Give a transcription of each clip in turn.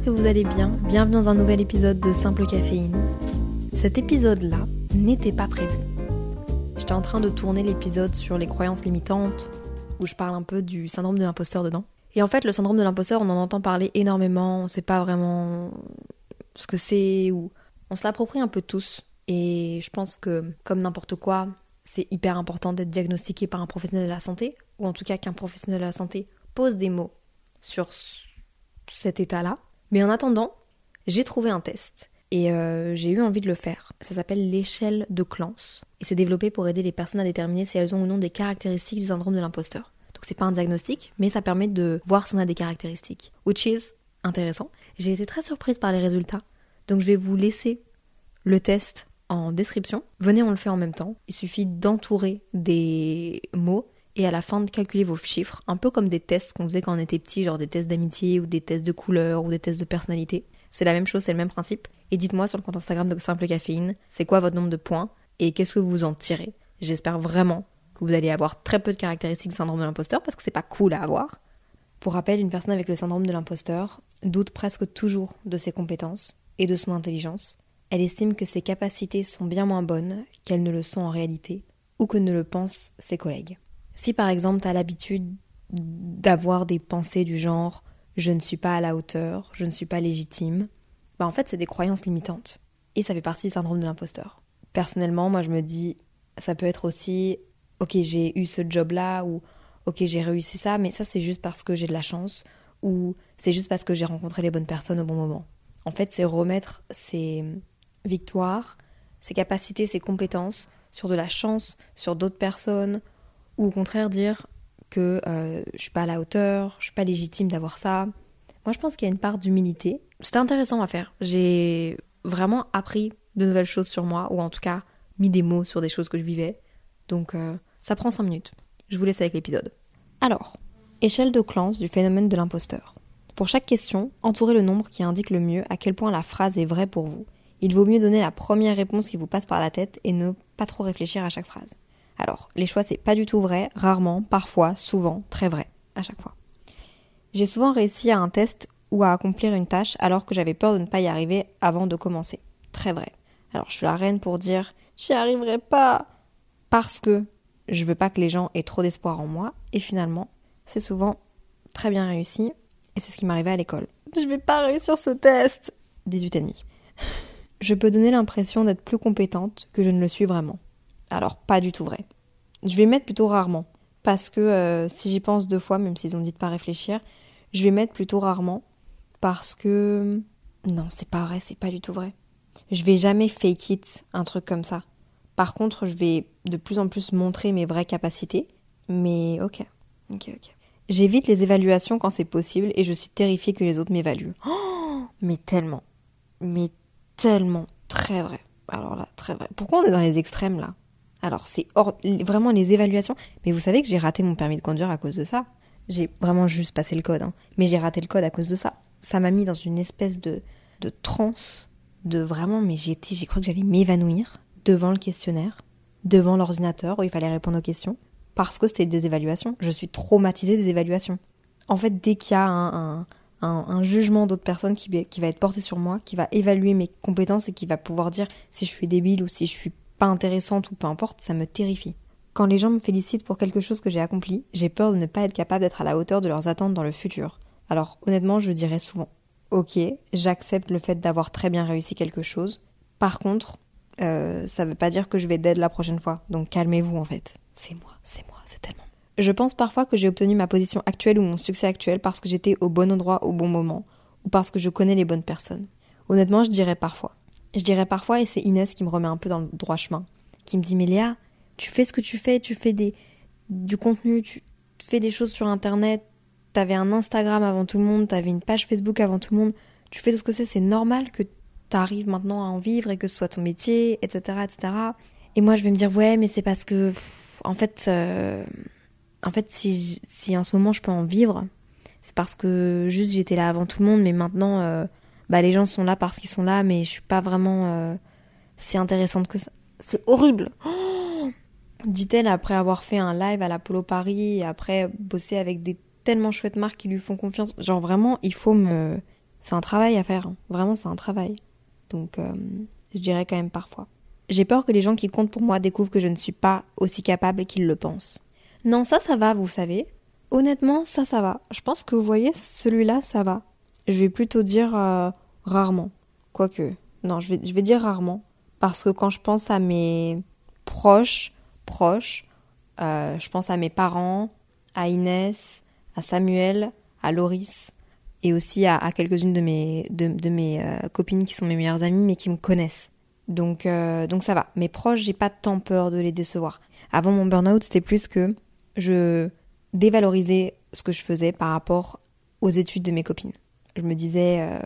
que vous allez bien. Bienvenue dans un nouvel épisode de Simple Caféine. Cet épisode-là n'était pas prévu. J'étais en train de tourner l'épisode sur les croyances limitantes, où je parle un peu du syndrome de l'imposteur dedans. Et en fait, le syndrome de l'imposteur, on en entend parler énormément, on sait pas vraiment ce que c'est, ou on se l'approprie un peu tous. Et je pense que, comme n'importe quoi, c'est hyper important d'être diagnostiqué par un professionnel de la santé, ou en tout cas qu'un professionnel de la santé pose des mots sur cet état-là. Mais en attendant, j'ai trouvé un test et euh, j'ai eu envie de le faire. Ça s'appelle l'échelle de Clance et c'est développé pour aider les personnes à déterminer si elles ont ou non des caractéristiques du syndrome de l'imposteur. Donc c'est pas un diagnostic, mais ça permet de voir si on a des caractéristiques, which is intéressant. J'ai été très surprise par les résultats, donc je vais vous laisser le test en description. Venez, on le fait en même temps. Il suffit d'entourer des mots et à la fin de calculer vos chiffres, un peu comme des tests qu'on faisait quand on était petit, genre des tests d'amitié ou des tests de couleur ou des tests de personnalité. C'est la même chose, c'est le même principe. Et dites-moi sur le compte Instagram de Simple Caféine, c'est quoi votre nombre de points et qu'est-ce que vous en tirez? J'espère vraiment que vous allez avoir très peu de caractéristiques du syndrome de l'imposteur parce que c'est pas cool à avoir. Pour rappel, une personne avec le syndrome de l'imposteur doute presque toujours de ses compétences et de son intelligence. Elle estime que ses capacités sont bien moins bonnes qu'elles ne le sont en réalité ou que ne le pensent ses collègues. Si par exemple tu as l'habitude d'avoir des pensées du genre je ne suis pas à la hauteur, je ne suis pas légitime, bah en fait c'est des croyances limitantes. Et ça fait partie du syndrome de l'imposteur. Personnellement, moi je me dis, ça peut être aussi, ok j'ai eu ce job-là, ou ok j'ai réussi ça, mais ça c'est juste parce que j'ai de la chance, ou c'est juste parce que j'ai rencontré les bonnes personnes au bon moment. En fait c'est remettre ses victoires, ses capacités, ses compétences sur de la chance, sur d'autres personnes, ou au contraire dire que euh, je suis pas à la hauteur, je suis pas légitime d'avoir ça. Moi, je pense qu'il y a une part d'humilité. C'était intéressant à faire. J'ai vraiment appris de nouvelles choses sur moi, ou en tout cas mis des mots sur des choses que je vivais. Donc, euh, ça prend 5 minutes. Je vous laisse avec l'épisode. Alors, échelle de Clance du phénomène de l'imposteur. Pour chaque question, entourez le nombre qui indique le mieux à quel point la phrase est vraie pour vous. Il vaut mieux donner la première réponse qui vous passe par la tête et ne pas trop réfléchir à chaque phrase. Alors, les choix, c'est pas du tout vrai, rarement, parfois, souvent, très vrai, à chaque fois. J'ai souvent réussi à un test ou à accomplir une tâche alors que j'avais peur de ne pas y arriver avant de commencer. Très vrai. Alors, je suis la reine pour dire j'y arriverai pas parce que je veux pas que les gens aient trop d'espoir en moi et finalement, c'est souvent très bien réussi et c'est ce qui m'arrivait à l'école. Je vais pas réussir ce test 18 et demi. Je peux donner l'impression d'être plus compétente que je ne le suis vraiment. Alors, pas du tout vrai. Je vais mettre plutôt rarement. Parce que euh, si j'y pense deux fois, même s'ils ont dit de pas réfléchir, je vais mettre plutôt rarement. Parce que. Non, c'est pas vrai, c'est pas du tout vrai. Je vais jamais fake it, un truc comme ça. Par contre, je vais de plus en plus montrer mes vraies capacités. Mais ok. Ok, ok. J'évite les évaluations quand c'est possible et je suis terrifiée que les autres m'évaluent. Oh, mais tellement. Mais tellement. Très vrai. Alors là, très vrai. Pourquoi on est dans les extrêmes là? Alors c'est vraiment les évaluations. Mais vous savez que j'ai raté mon permis de conduire à cause de ça. J'ai vraiment juste passé le code, hein. mais j'ai raté le code à cause de ça. Ça m'a mis dans une espèce de, de transe, de vraiment, mais j'ai j'ai cru que j'allais m'évanouir devant le questionnaire, devant l'ordinateur où il fallait répondre aux questions, parce que c'était des évaluations. Je suis traumatisée des évaluations. En fait, dès qu'il y a un, un, jugement d'autres personnes qui, qui va être porté sur moi, qui va évaluer mes compétences et qui va pouvoir dire si je suis débile ou si je suis intéressante ou peu importe, ça me terrifie. Quand les gens me félicitent pour quelque chose que j'ai accompli, j'ai peur de ne pas être capable d'être à la hauteur de leurs attentes dans le futur. Alors honnêtement, je dirais souvent, ok, j'accepte le fait d'avoir très bien réussi quelque chose. Par contre, euh, ça veut pas dire que je vais d'aide la prochaine fois. Donc calmez-vous en fait. C'est moi, c'est moi, c'est tellement. Je pense parfois que j'ai obtenu ma position actuelle ou mon succès actuel parce que j'étais au bon endroit au bon moment ou parce que je connais les bonnes personnes. Honnêtement, je dirais parfois. Je dirais parfois, et c'est Inès qui me remet un peu dans le droit chemin, qui me dit Mais Léa, tu fais ce que tu fais, tu fais des, du contenu, tu fais des choses sur internet, t'avais un Instagram avant tout le monde, t'avais une page Facebook avant tout le monde, tu fais tout ce que c'est, c'est normal que t'arrives maintenant à en vivre et que ce soit ton métier, etc., etc. Et moi, je vais me dire, ouais, mais c'est parce que, en fait, euh, en fait, si, en ce moment je peux en vivre, c'est parce que juste j'étais là avant tout le monde, mais maintenant, euh, bah, les gens sont là parce qu'ils sont là, mais je suis pas vraiment euh, si intéressante que ça. C'est horrible! Dit-elle après avoir fait un live à l'Apollo Paris et après bosser avec des tellement chouettes marques qui lui font confiance. Genre vraiment, il faut me. C'est un travail à faire. Hein. Vraiment, c'est un travail. Donc, je dirais quand même parfois. J'ai peur que les gens qui comptent pour moi découvrent que je ne suis pas aussi capable qu'ils le pensent. Non, ça, ça va, vous savez. Honnêtement, ça, ça va. Je pense que vous voyez, celui-là, ça va. Je vais plutôt dire euh, rarement. Quoique. Non, je vais, je vais dire rarement. Parce que quand je pense à mes proches, proches, euh, je pense à mes parents, à Inès, à Samuel, à Loris, et aussi à, quelques-unes de mes, de, mes euh, copines qui sont mes meilleures amies, mais qui me connaissent. Donc, euh, donc ça va. Mes proches, j'ai pas tant peur de les décevoir. Avant mon burn-out, c'était plus que je dévalorisais ce que je faisais par rapport aux études de mes copines. Je me disais,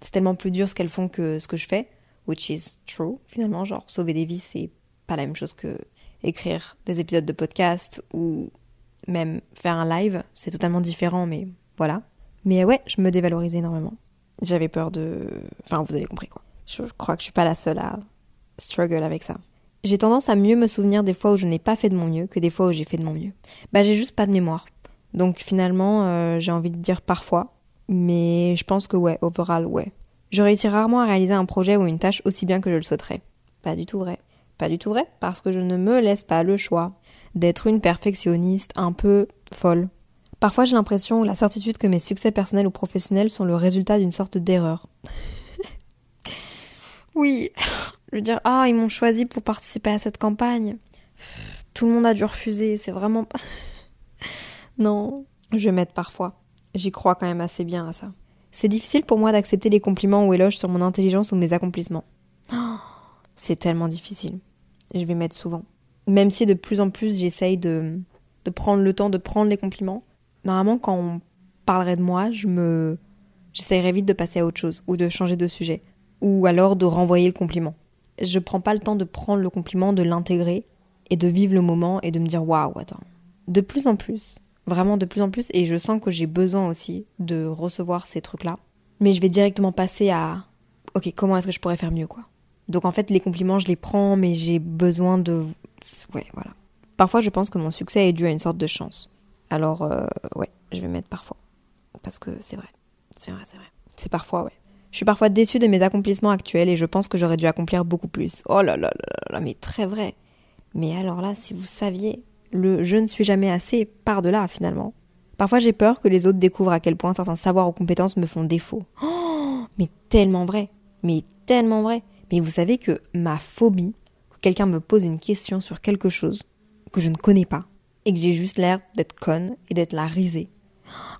c'est tellement plus dur ce qu'elles font que ce que je fais, which is true finalement. Genre, sauver des vies, c'est pas la même chose que écrire des épisodes de podcast ou même faire un live. C'est totalement différent, mais voilà. Mais ouais, je me dévalorisais énormément. J'avais peur de. Enfin, vous avez compris quoi. Je crois que je suis pas la seule à struggle avec ça. J'ai tendance à mieux me souvenir des fois où je n'ai pas fait de mon mieux que des fois où j'ai fait de mon mieux. Bah j'ai juste pas de mémoire. Donc finalement, euh, j'ai envie de dire parfois, mais je pense que ouais, overall, ouais. Je réussis rarement à réaliser un projet ou une tâche aussi bien que je le souhaiterais. Pas du tout vrai. Pas du tout vrai, parce que je ne me laisse pas le choix d'être une perfectionniste un peu folle. Parfois j'ai l'impression ou la certitude que mes succès personnels ou professionnels sont le résultat d'une sorte d'erreur. Oui. Je veux dire, ah, ils m'ont choisi pour participer à cette campagne. Tout le monde a dû refuser, c'est vraiment pas. non, je mettre parfois. J'y crois quand même assez bien à ça. C'est difficile pour moi d'accepter les compliments ou éloges sur mon intelligence ou mes accomplissements. c'est tellement difficile. Je vais mettre souvent. Même si de plus en plus j'essaye de, de prendre le temps de prendre les compliments. Normalement, quand on parlerait de moi, je me. J'essayerais vite de passer à autre chose ou de changer de sujet ou alors de renvoyer le compliment. Je prends pas le temps de prendre le compliment, de l'intégrer et de vivre le moment et de me dire waouh, attends. De plus en plus, vraiment de plus en plus, et je sens que j'ai besoin aussi de recevoir ces trucs-là. Mais je vais directement passer à ok, comment est-ce que je pourrais faire mieux quoi. Donc en fait, les compliments, je les prends, mais j'ai besoin de. Ouais, voilà. Parfois, je pense que mon succès est dû à une sorte de chance. Alors, euh, ouais, je vais mettre parfois. Parce que c'est vrai. C'est vrai, c'est vrai. C'est parfois, ouais. Je suis parfois déçue de mes accomplissements actuels et je pense que j'aurais dû accomplir beaucoup plus. Oh là là là là, mais très vrai. Mais alors là, si vous saviez, le je ne suis jamais assez par delà finalement. Parfois j'ai peur que les autres découvrent à quel point certains savoirs ou compétences me font défaut. Oh, mais tellement vrai. Mais tellement vrai. Mais vous savez que ma phobie, que quelqu'un me pose une question sur quelque chose que je ne connais pas et que j'ai juste l'air d'être conne et d'être la risée.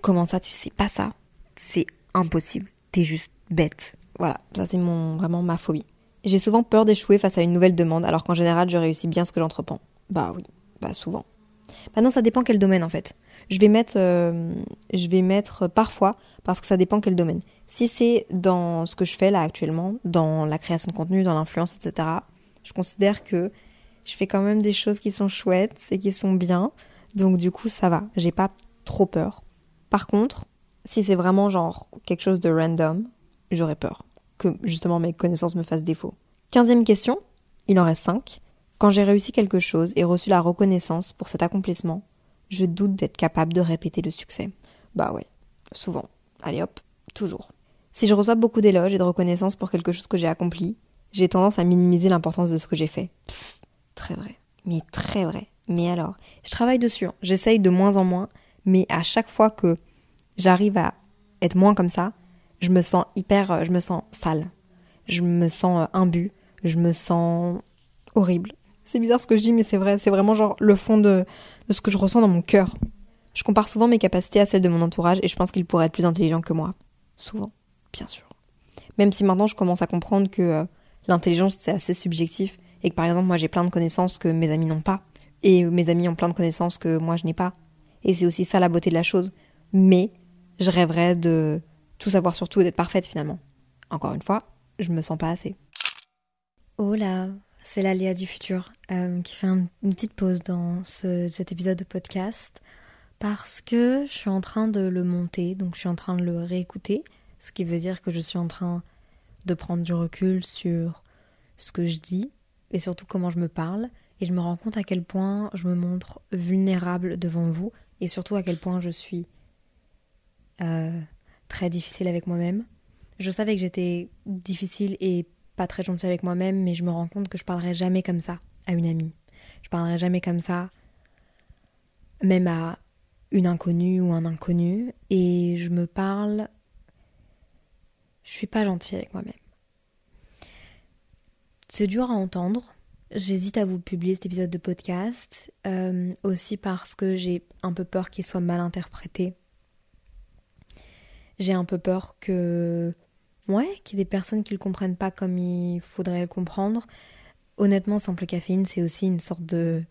Comment ça, tu sais pas ça? C'est impossible. T'es juste bête. Voilà, ça c'est mon vraiment ma phobie. J'ai souvent peur d'échouer face à une nouvelle demande, alors qu'en général je réussis bien ce que j'entreprends. Bah oui, bah souvent. Maintenant ça dépend quel domaine en fait. Je vais mettre, euh, je vais mettre parfois parce que ça dépend quel domaine. Si c'est dans ce que je fais là actuellement, dans la création de contenu, dans l'influence, etc. Je considère que je fais quand même des choses qui sont chouettes et qui sont bien. Donc du coup ça va, j'ai pas trop peur. Par contre, si c'est vraiment genre quelque chose de random, j'aurais peur que justement mes connaissances me fassent défaut. Quinzième question, il en reste cinq. Quand j'ai réussi quelque chose et reçu la reconnaissance pour cet accomplissement, je doute d'être capable de répéter le succès. Bah ouais, souvent. Allez hop, toujours. Si je reçois beaucoup d'éloges et de reconnaissance pour quelque chose que j'ai accompli, j'ai tendance à minimiser l'importance de ce que j'ai fait. très vrai. Mais très vrai. Mais alors, je travaille dessus. Hein. J'essaye de moins en moins, mais à chaque fois que j'arrive à être moins comme ça, je me sens hyper, euh, je me sens sale, je me sens euh, imbu, je me sens horrible. C'est bizarre ce que je dis, mais c'est vrai, c'est vraiment genre le fond de, de ce que je ressens dans mon cœur. Je compare souvent mes capacités à celles de mon entourage et je pense qu'ils pourraient être plus intelligents que moi. Souvent, bien sûr. Même si maintenant je commence à comprendre que euh, l'intelligence c'est assez subjectif et que par exemple moi j'ai plein de connaissances que mes amis n'ont pas et mes amis ont plein de connaissances que moi je n'ai pas. Et c'est aussi ça la beauté de la chose. Mais je rêverais de tout savoir sur tout et d'être parfaite finalement. Encore une fois, je me sens pas assez. Oh là, c'est l'aléa du futur euh, qui fait une petite pause dans cet épisode de podcast parce que je suis en train de le monter, donc je suis en train de le réécouter, ce qui veut dire que je suis en train de prendre du recul sur ce que je dis et surtout comment je me parle et je me rends compte à quel point je me montre vulnérable devant vous et surtout à quel point je suis euh, très difficile avec moi-même. Je savais que j'étais difficile et très gentille avec moi-même, mais je me rends compte que je parlerai jamais comme ça à une amie. Je parlerai jamais comme ça, même à une inconnue ou un inconnu, et je me parle. Je suis pas gentille avec moi-même. C'est dur à entendre. J'hésite à vous publier cet épisode de podcast, euh, aussi parce que j'ai un peu peur qu'il soit mal interprété j'ai un peu peur que. Ouais, qu'il y ait des personnes qui le comprennent pas comme il faudrait le comprendre. Honnêtement, Simple Caféine, c'est aussi une sorte de.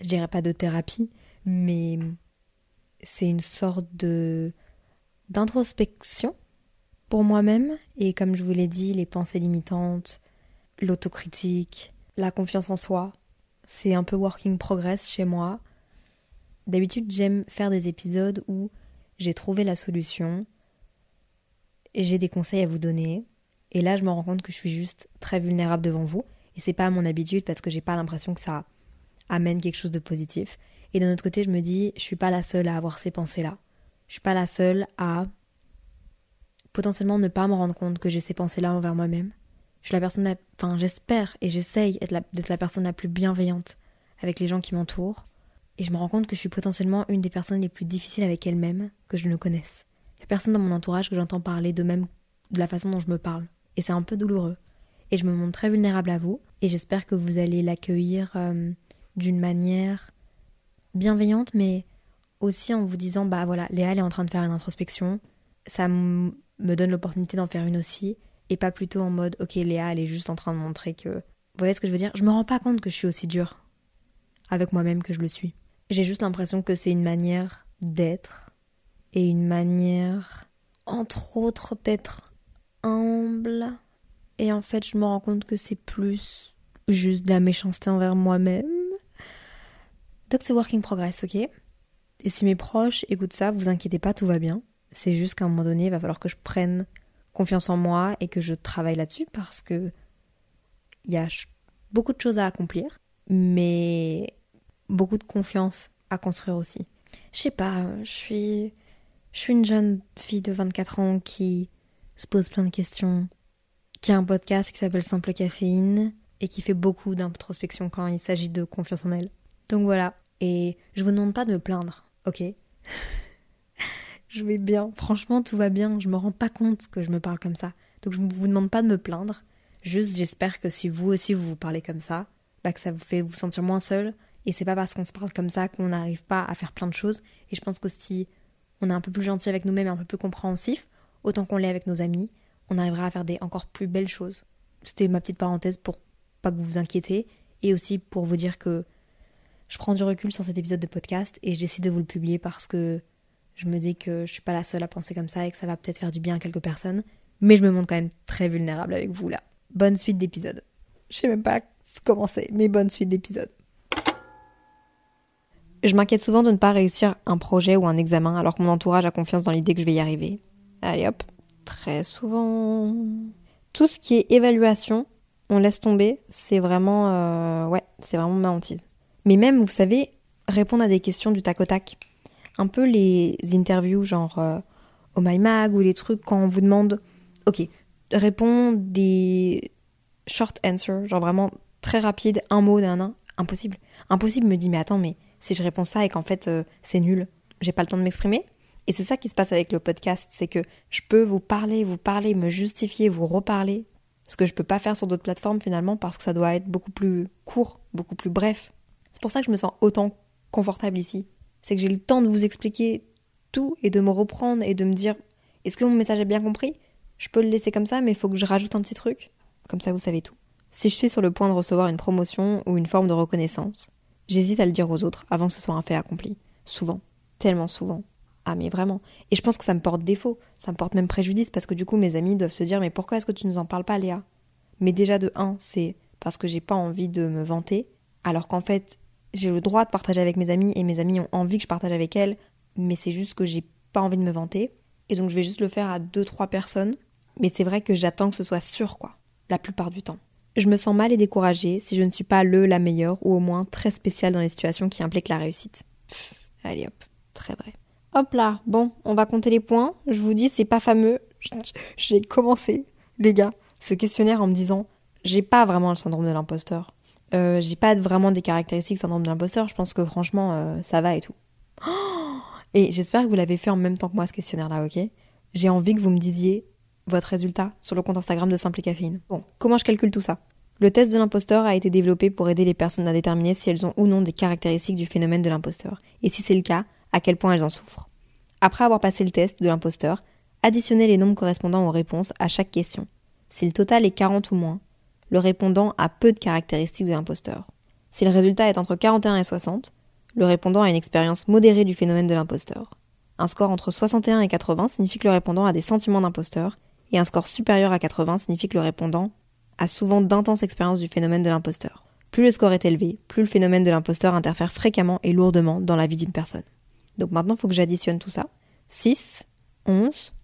Je dirais pas de thérapie, mais c'est une sorte de. d'introspection pour moi-même. Et comme je vous l'ai dit, les pensées limitantes, l'autocritique, la confiance en soi, c'est un peu working progress chez moi. D'habitude, j'aime faire des épisodes où j'ai trouvé la solution, j'ai des conseils à vous donner. Et là, je me rends compte que je suis juste très vulnérable devant vous. Et c'est pas mon habitude parce que j'ai pas l'impression que ça amène quelque chose de positif. Et d'un autre côté, je me dis, je suis pas la seule à avoir ces pensées-là. Je suis pas la seule à potentiellement ne pas me rendre compte que j'ai ces pensées-là envers moi-même. Je suis la personne, enfin, j'espère et j'essaye d'être la... personne la plus bienveillante avec les gens qui m'entourent. Et je me rends compte que je suis potentiellement une des personnes les plus difficiles avec elle-même que je ne connaisse personne dans mon entourage que j'entends parler de même de la façon dont je me parle. Et c'est un peu douloureux. Et je me montre très vulnérable à vous. Et j'espère que vous allez l'accueillir euh, d'une manière bienveillante, mais aussi en vous disant bah voilà, Léa elle est en train de faire une introspection. Ça me donne l'opportunité d'en faire une aussi. Et pas plutôt en mode ok, Léa elle est juste en train de montrer que. Vous voyez ce que je veux dire Je me rends pas compte que je suis aussi dure avec moi-même que je le suis. J'ai juste l'impression que c'est une manière d'être et une manière, entre autres, d'être humble. Et en fait, je me rends compte que c'est plus juste de la méchanceté envers moi-même. Donc c'est working progress, ok? Et si mes proches écoutent ça, vous inquiétez pas, tout va bien. C'est juste qu'à un moment donné, il va falloir que je prenne confiance en moi et que je travaille là-dessus parce que il y a beaucoup de choses à accomplir, mais beaucoup de confiance à construire aussi. Je sais pas, je suis je suis une jeune fille de 24 ans qui se pose plein de questions, qui a un podcast qui s'appelle Simple Caféine et qui fait beaucoup d'introspection quand il s'agit de confiance en elle. Donc voilà. Et je vous demande pas de me plaindre, ok? Je vais bien. Franchement, tout va bien. Je me rends pas compte que je me parle comme ça. Donc je vous demande pas de me plaindre. Juste, j'espère que si vous aussi vous vous parlez comme ça, bah que ça vous fait vous sentir moins seul. Et c'est pas parce qu'on se parle comme ça qu'on n'arrive pas à faire plein de choses. Et je pense que si on est un peu plus gentil avec nous-mêmes et un peu plus compréhensif, autant qu'on l'est avec nos amis, on arrivera à faire des encore plus belles choses. C'était ma petite parenthèse pour pas que vous vous inquiétez et aussi pour vous dire que je prends du recul sur cet épisode de podcast et je décide de vous le publier parce que je me dis que je suis pas la seule à penser comme ça et que ça va peut-être faire du bien à quelques personnes, mais je me montre quand même très vulnérable avec vous là. Bonne suite d'épisodes. Je sais même pas comment c'est, mais bonne suite d'épisodes. Je m'inquiète souvent de ne pas réussir un projet ou un examen alors que mon entourage a confiance dans l'idée que je vais y arriver. Allez hop, très souvent. Tout ce qui est évaluation, on laisse tomber, c'est vraiment, euh, ouais, c'est vraiment ma hantise. Mais même, vous savez, répondre à des questions du tac au tac. Un peu les interviews genre euh, au My Mag ou les trucs quand on vous demande, ok, réponds des short answers, genre vraiment très rapide, un mot d'un impossible. Impossible me dit, mais attends, mais si je réponds ça et qu'en fait euh, c'est nul, j'ai pas le temps de m'exprimer. Et c'est ça qui se passe avec le podcast, c'est que je peux vous parler, vous parler, me justifier, vous reparler, ce que je peux pas faire sur d'autres plateformes finalement parce que ça doit être beaucoup plus court, beaucoup plus bref. C'est pour ça que je me sens autant confortable ici. C'est que j'ai le temps de vous expliquer tout et de me reprendre et de me dire est-ce que mon message est bien compris? Je peux le laisser comme ça, mais il faut que je rajoute un petit truc. comme ça vous savez tout. Si je suis sur le point de recevoir une promotion ou une forme de reconnaissance, j'hésite à le dire aux autres avant que ce soit un fait accompli. Souvent. Tellement souvent. Ah mais vraiment. Et je pense que ça me porte défaut, ça me porte même préjudice parce que du coup mes amis doivent se dire mais pourquoi est-ce que tu nous en parles pas Léa? Mais déjà de un, c'est parce que j'ai pas envie de me vanter, alors qu'en fait j'ai le droit de partager avec mes amis et mes amis ont envie que je partage avec elles, mais c'est juste que j'ai pas envie de me vanter. Et donc je vais juste le faire à deux trois personnes, mais c'est vrai que j'attends que ce soit sûr quoi, la plupart du temps. Je me sens mal et découragée si je ne suis pas le la meilleure ou au moins très spéciale dans les situations qui impliquent la réussite. allez hop, très vrai. Hop là, bon, on va compter les points. Je vous dis, c'est pas fameux. J'ai commencé, les gars, ce questionnaire en me disant, j'ai pas vraiment le syndrome de l'imposteur. Euh, j'ai pas vraiment des caractéristiques syndrome de l'imposteur. Je pense que franchement, euh, ça va et tout. et j'espère que vous l'avez fait en même temps que moi ce questionnaire-là, ok? J'ai envie que vous me disiez votre résultat sur le compte Instagram de Simple Caféine. Bon, comment je calcule tout ça? Le test de l'imposteur a été développé pour aider les personnes à déterminer si elles ont ou non des caractéristiques du phénomène de l'imposteur. Et si c'est le cas, à quel point elles en souffrent. Après avoir passé le test de l'imposteur, additionnez les nombres correspondant aux réponses à chaque question. Si le total est 40 ou moins, le répondant a peu de caractéristiques de l'imposteur. Si le résultat est entre 41 et 60, le répondant a une expérience modérée du phénomène de l'imposteur. Un score entre 61 et 80 signifie que le répondant a des sentiments d'imposteur, et un score supérieur à 80 signifie que le répondant a souvent d'intenses expériences du phénomène de l'imposteur. Plus le score est élevé, plus le phénomène de l'imposteur interfère fréquemment et lourdement dans la vie d'une personne. Donc maintenant, il faut que j'additionne tout ça. 6, 11,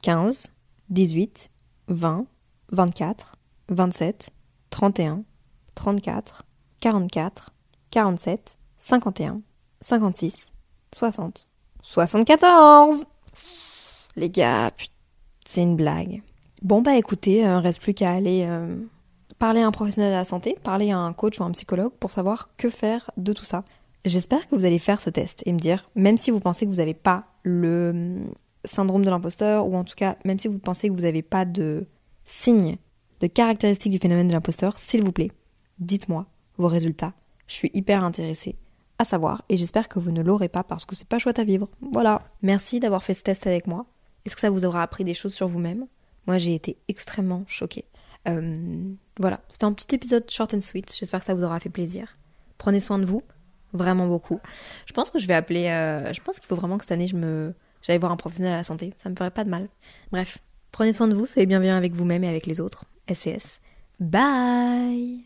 15, 18, 20, 24, 27, 31, 34, 44, 47, 51, 56, 60, 74 Les gars, c'est une blague. Bon bah écoutez, il euh, reste plus qu'à aller euh, parler à un professionnel de la santé, parler à un coach ou un psychologue pour savoir que faire de tout ça. J'espère que vous allez faire ce test et me dire, même si vous pensez que vous n'avez pas le hum, syndrome de l'imposteur, ou en tout cas, même si vous pensez que vous n'avez pas de signes, de caractéristiques du phénomène de l'imposteur, s'il vous plaît, dites-moi vos résultats. Je suis hyper intéressée à savoir et j'espère que vous ne l'aurez pas parce que c'est pas chouette à vivre. Voilà. Merci d'avoir fait ce test avec moi. Est-ce que ça vous aura appris des choses sur vous-même? Moi, j'ai été extrêmement choquée. Euh, voilà, c'était un petit épisode short and sweet. J'espère que ça vous aura fait plaisir. Prenez soin de vous vraiment beaucoup. Je pense que je vais appeler. Euh, je pense qu'il faut vraiment que cette année, je me, j'aille voir un professionnel à la santé. Ça me ferait pas de mal. Bref, prenez soin de vous, soyez bienveillants avec vous-même et avec les autres. SCS. Bye.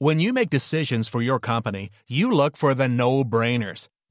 When you make decisions for your company, you look for the no-brainers.